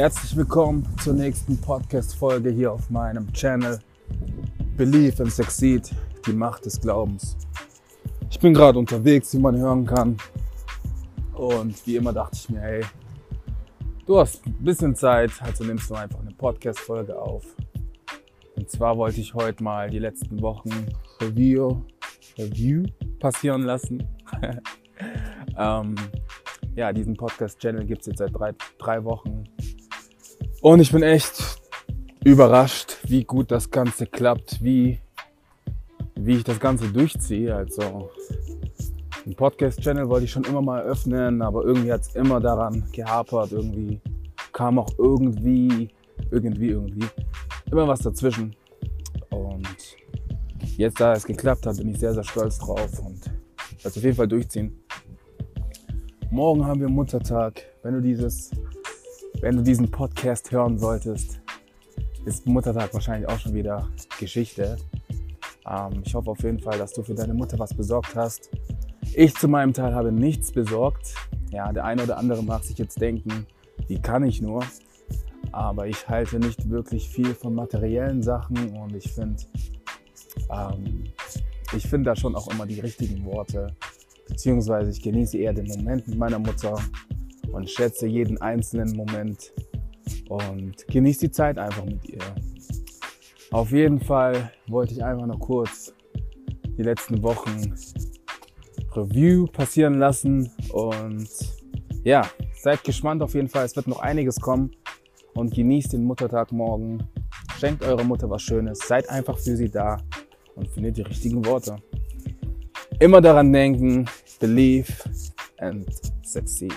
Herzlich willkommen zur nächsten Podcast-Folge hier auf meinem Channel Believe and Succeed, die Macht des Glaubens. Ich bin gerade unterwegs, wie man hören kann. Und wie immer dachte ich mir, hey, du hast ein bisschen Zeit, also nimmst du einfach eine Podcast-Folge auf. Und zwar wollte ich heute mal die letzten Wochen Review, Review passieren lassen. ähm, ja, diesen Podcast-Channel gibt es jetzt seit drei, drei Wochen. Und ich bin echt überrascht, wie gut das Ganze klappt, wie, wie ich das Ganze durchziehe. Also ein Podcast-Channel wollte ich schon immer mal öffnen, aber irgendwie hat es immer daran gehapert. Irgendwie kam auch irgendwie, irgendwie, irgendwie immer was dazwischen. Und jetzt, da es geklappt hat, bin ich sehr, sehr stolz drauf und werde es auf jeden Fall durchziehen. Morgen haben wir Muttertag. Wenn du dieses, wenn du diesen Podcast hören solltest, ist Muttertag wahrscheinlich auch schon wieder Geschichte. Ähm, ich hoffe auf jeden Fall, dass du für deine Mutter was besorgt hast. Ich zu meinem Teil habe nichts besorgt. Ja, der eine oder andere mag sich jetzt denken, wie kann ich nur? Aber ich halte nicht wirklich viel von materiellen Sachen und ich finde, ähm, ich finde da schon auch immer die richtigen Worte beziehungsweise ich genieße eher den Moment mit meiner Mutter und schätze jeden einzelnen Moment und genieße die Zeit einfach mit ihr. Auf jeden Fall wollte ich einfach noch kurz die letzten Wochen Review passieren lassen und ja, seid gespannt auf jeden Fall. Es wird noch einiges kommen und genießt den Muttertag morgen. Schenkt eurer Mutter was Schönes, seid einfach für sie da und findet die richtigen Worte. Immer daran denken, believe and succeed.